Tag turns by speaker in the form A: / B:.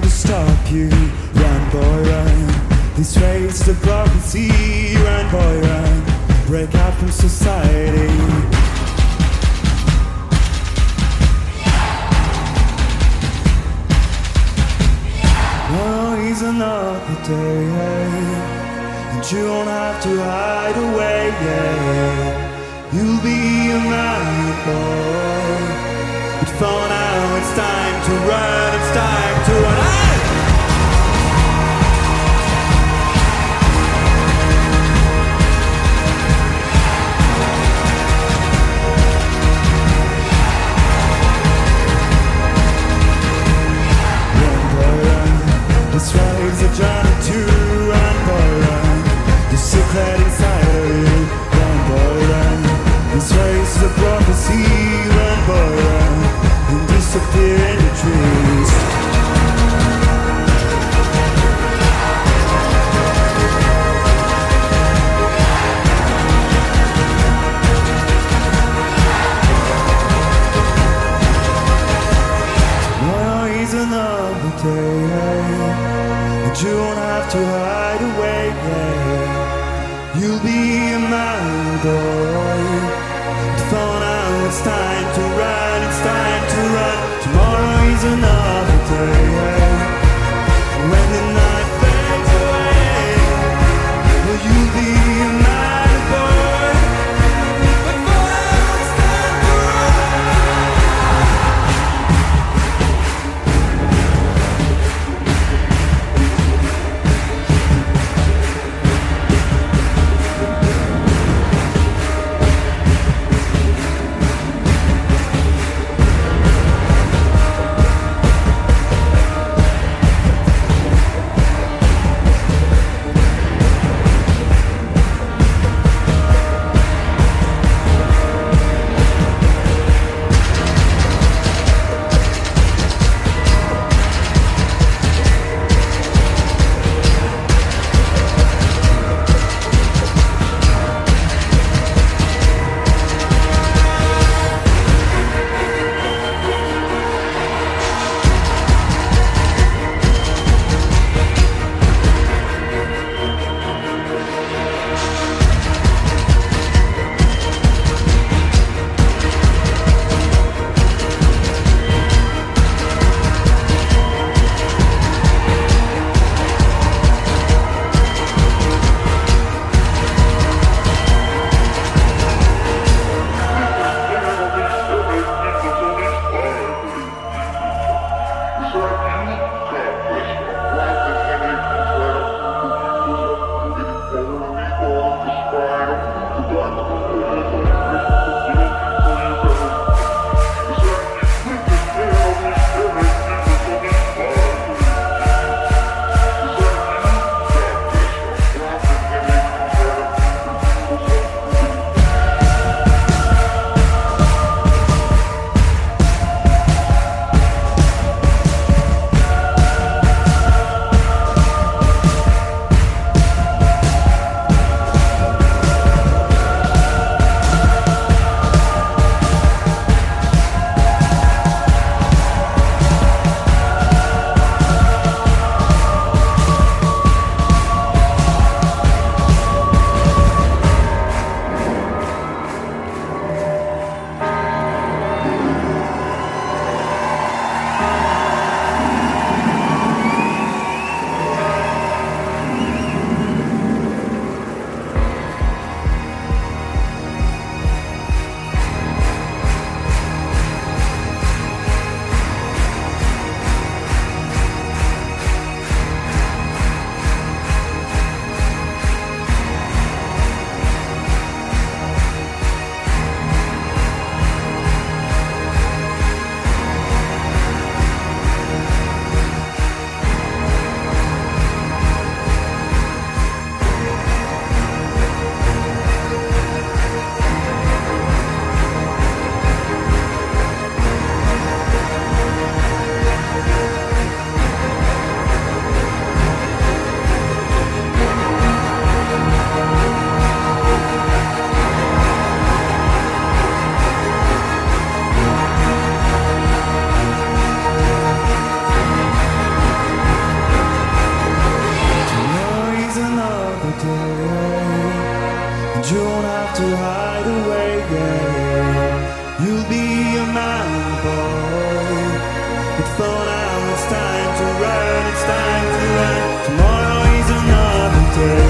A: trying to stop you. Run, boy, run. These race to prophecy. Run, boy, run. Break out from society. is another day And you don't have to hide away You'll be a man, boy But for now it's time to run It's time to run one. time to run, it's time to run. Tomorrow is another day.